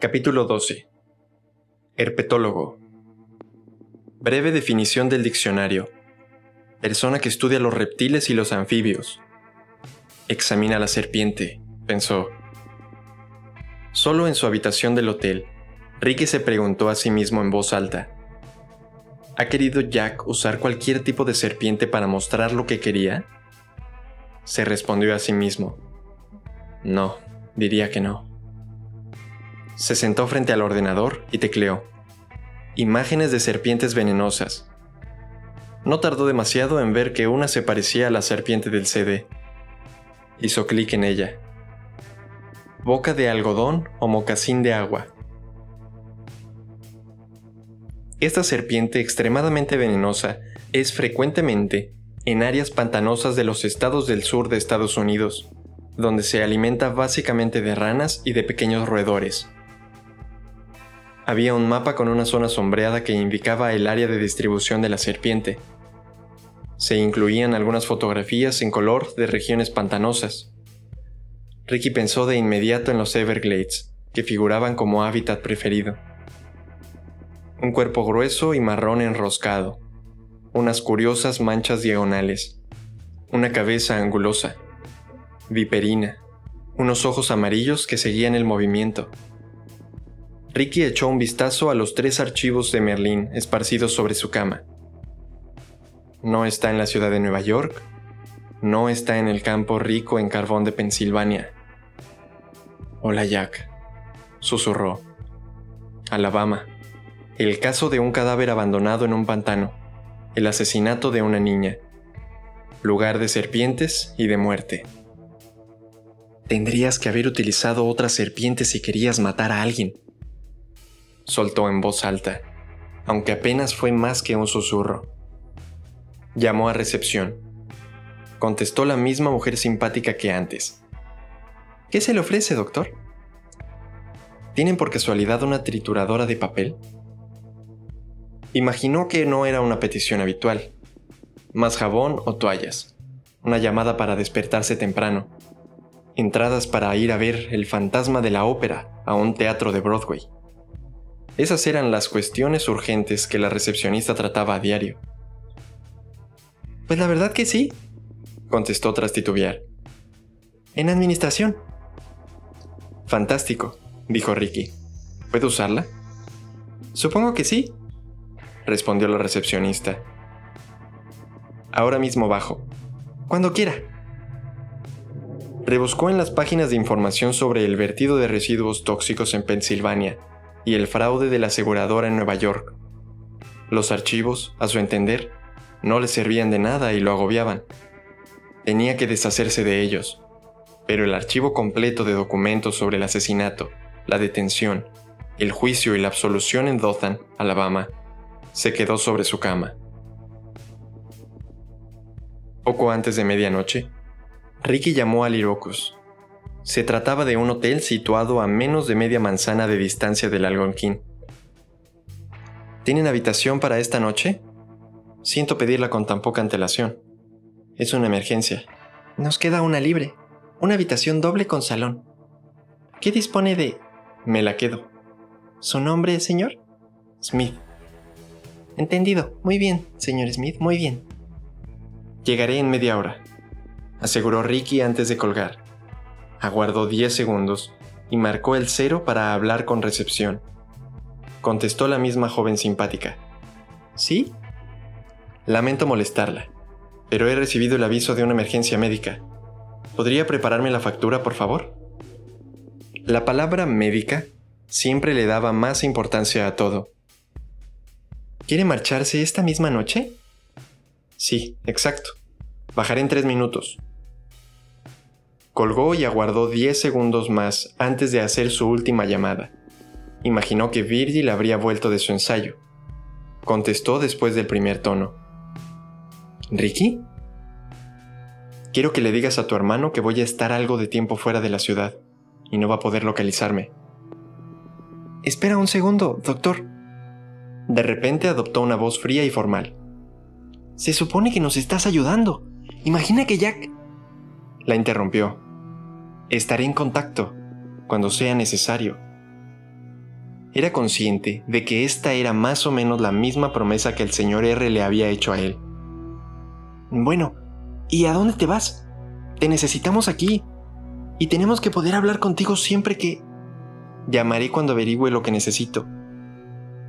Capítulo 12. Herpetólogo. Breve definición del diccionario. Persona que estudia los reptiles y los anfibios. Examina la serpiente, pensó. Solo en su habitación del hotel, Ricky se preguntó a sí mismo en voz alta. ¿Ha querido Jack usar cualquier tipo de serpiente para mostrar lo que quería? Se respondió a sí mismo. No, diría que no. Se sentó frente al ordenador y tecleó. Imágenes de serpientes venenosas. No tardó demasiado en ver que una se parecía a la serpiente del CD. Hizo clic en ella. Boca de algodón o mocasín de agua. Esta serpiente extremadamente venenosa es frecuentemente en áreas pantanosas de los estados del sur de Estados Unidos, donde se alimenta básicamente de ranas y de pequeños roedores. Había un mapa con una zona sombreada que indicaba el área de distribución de la serpiente. Se incluían algunas fotografías en color de regiones pantanosas. Ricky pensó de inmediato en los Everglades, que figuraban como hábitat preferido un cuerpo grueso y marrón enroscado, unas curiosas manchas diagonales, una cabeza angulosa, viperina, unos ojos amarillos que seguían el movimiento. Ricky echó un vistazo a los tres archivos de Merlín esparcidos sobre su cama. No está en la ciudad de Nueva York, no está en el campo rico en carbón de Pensilvania. Hola Jack, susurró. Alabama. El caso de un cadáver abandonado en un pantano. El asesinato de una niña. Lugar de serpientes y de muerte. Tendrías que haber utilizado otra serpiente si querías matar a alguien. Soltó en voz alta, aunque apenas fue más que un susurro. Llamó a recepción. Contestó la misma mujer simpática que antes. ¿Qué se le ofrece, doctor? ¿Tienen por casualidad una trituradora de papel? Imaginó que no era una petición habitual. Más jabón o toallas. Una llamada para despertarse temprano. Entradas para ir a ver El fantasma de la ópera a un teatro de Broadway. Esas eran las cuestiones urgentes que la recepcionista trataba a diario. Pues la verdad que sí, contestó tras titubear. En administración. Fantástico, dijo Ricky. ¿Puedo usarla? Supongo que sí, respondió la recepcionista. Ahora mismo bajo. Cuando quiera. Rebuscó en las páginas de información sobre el vertido de residuos tóxicos en Pensilvania y el fraude de la aseguradora en Nueva York. Los archivos, a su entender, no le servían de nada y lo agobiaban. Tenía que deshacerse de ellos, pero el archivo completo de documentos sobre el asesinato, la detención, el juicio y la absolución en Dothan, Alabama, se quedó sobre su cama. Poco antes de medianoche, Ricky llamó a Lirocus. Se trataba de un hotel situado a menos de media manzana de distancia del Algonquín. ¿Tienen habitación para esta noche? Siento pedirla con tan poca antelación. Es una emergencia. Nos queda una libre. Una habitación doble con salón. ¿Qué dispone de...? Me la quedo. ¿Su nombre, señor? Smith. Entendido. Muy bien, señor Smith, muy bien. Llegaré en media hora, aseguró Ricky antes de colgar. Aguardó 10 segundos y marcó el cero para hablar con recepción. Contestó la misma joven simpática. ¿Sí? Lamento molestarla, pero he recibido el aviso de una emergencia médica. ¿Podría prepararme la factura, por favor? La palabra médica siempre le daba más importancia a todo ¿Quiere marcharse esta misma noche? Sí, exacto. Bajaré en tres minutos. Colgó y aguardó diez segundos más antes de hacer su última llamada. Imaginó que Virgil habría vuelto de su ensayo. Contestó después del primer tono. ¿Ricky? Quiero que le digas a tu hermano que voy a estar algo de tiempo fuera de la ciudad y no va a poder localizarme. Espera un segundo, doctor, de repente adoptó una voz fría y formal. Se supone que nos estás ayudando. Imagina que Jack... La interrumpió. Estaré en contacto, cuando sea necesario. era consciente de que esta era más o menos la misma promesa que el señor R le había hecho a él. Bueno, ¿y a dónde te vas? Te necesitamos aquí. Y tenemos que poder hablar contigo siempre que... Llamaré cuando averigüe lo que necesito.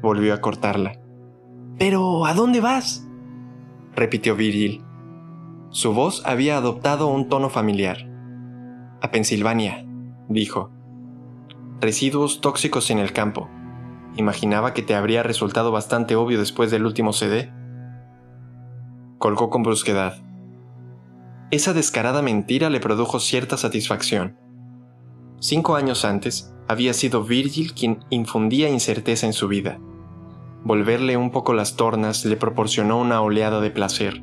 Volvió a cortarla. Pero, ¿a dónde vas? repitió Virgil. Su voz había adoptado un tono familiar. A Pensilvania, dijo. Residuos tóxicos en el campo. Imaginaba que te habría resultado bastante obvio después del último CD. Colgó con brusquedad. Esa descarada mentira le produjo cierta satisfacción. Cinco años antes, había sido Virgil quien infundía incerteza en su vida. Volverle un poco las tornas le proporcionó una oleada de placer.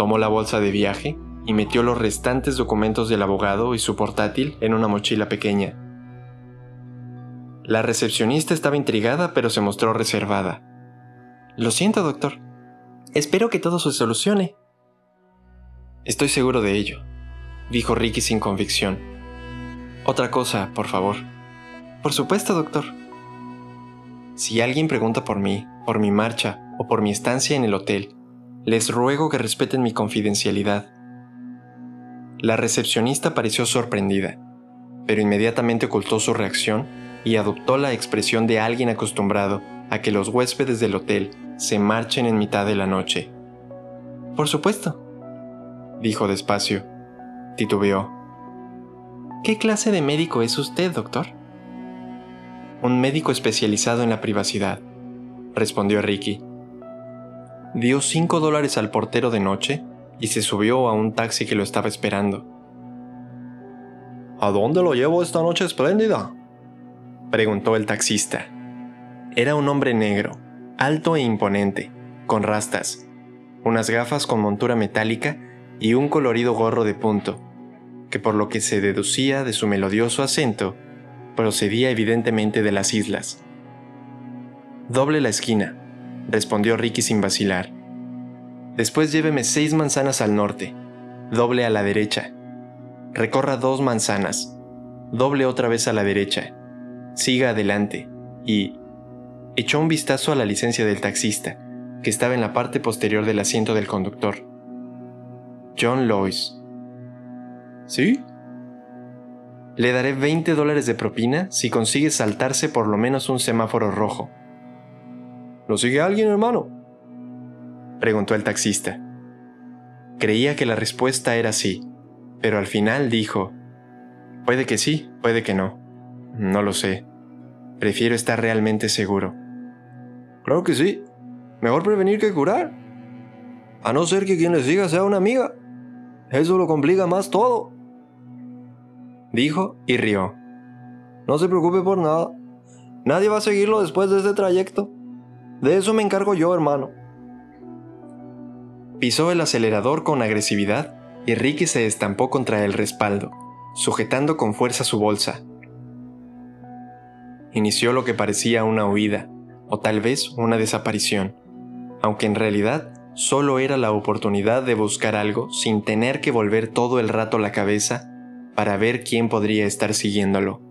Tomó la bolsa de viaje y metió los restantes documentos del abogado y su portátil en una mochila pequeña. La recepcionista estaba intrigada pero se mostró reservada. Lo siento, doctor. Espero que todo se solucione. Estoy seguro de ello, dijo Ricky sin convicción. Otra cosa, por favor. Por supuesto, doctor. Si alguien pregunta por mí, por mi marcha o por mi estancia en el hotel, les ruego que respeten mi confidencialidad. La recepcionista pareció sorprendida, pero inmediatamente ocultó su reacción y adoptó la expresión de alguien acostumbrado a que los huéspedes del hotel se marchen en mitad de la noche. Por supuesto, dijo despacio. Titubeó. ¿Qué clase de médico es usted, doctor? Un médico especializado en la privacidad, respondió Ricky. Dio cinco dólares al portero de noche y se subió a un taxi que lo estaba esperando. ¿A dónde lo llevo esta noche espléndida? preguntó el taxista. Era un hombre negro, alto e imponente, con rastas, unas gafas con montura metálica y un colorido gorro de punto, que por lo que se deducía de su melodioso acento, procedía evidentemente de las islas. Doble la esquina, respondió Ricky sin vacilar. Después lléveme seis manzanas al norte, doble a la derecha. Recorra dos manzanas, doble otra vez a la derecha siga adelante y echó un vistazo a la licencia del taxista, que estaba en la parte posterior del asiento del conductor. John Lois. ¿Sí? Le daré 20 dólares de propina si consigue saltarse por lo menos un semáforo rojo. ¿Lo sigue alguien, hermano? Preguntó el taxista. Creía que la respuesta era sí, pero al final dijo, puede que sí, puede que no. No lo sé. Prefiero estar realmente seguro. Claro que sí. Mejor prevenir que curar. A no ser que quien le siga sea una amiga. Eso lo complica más todo. Dijo y rió. No se preocupe por nada. Nadie va a seguirlo después de este trayecto. De eso me encargo yo, hermano. Pisó el acelerador con agresividad y Ricky se estampó contra el respaldo, sujetando con fuerza su bolsa, inició lo que parecía una huida, o tal vez una desaparición, aunque en realidad solo era la oportunidad de buscar algo sin tener que volver todo el rato la cabeza para ver quién podría estar siguiéndolo.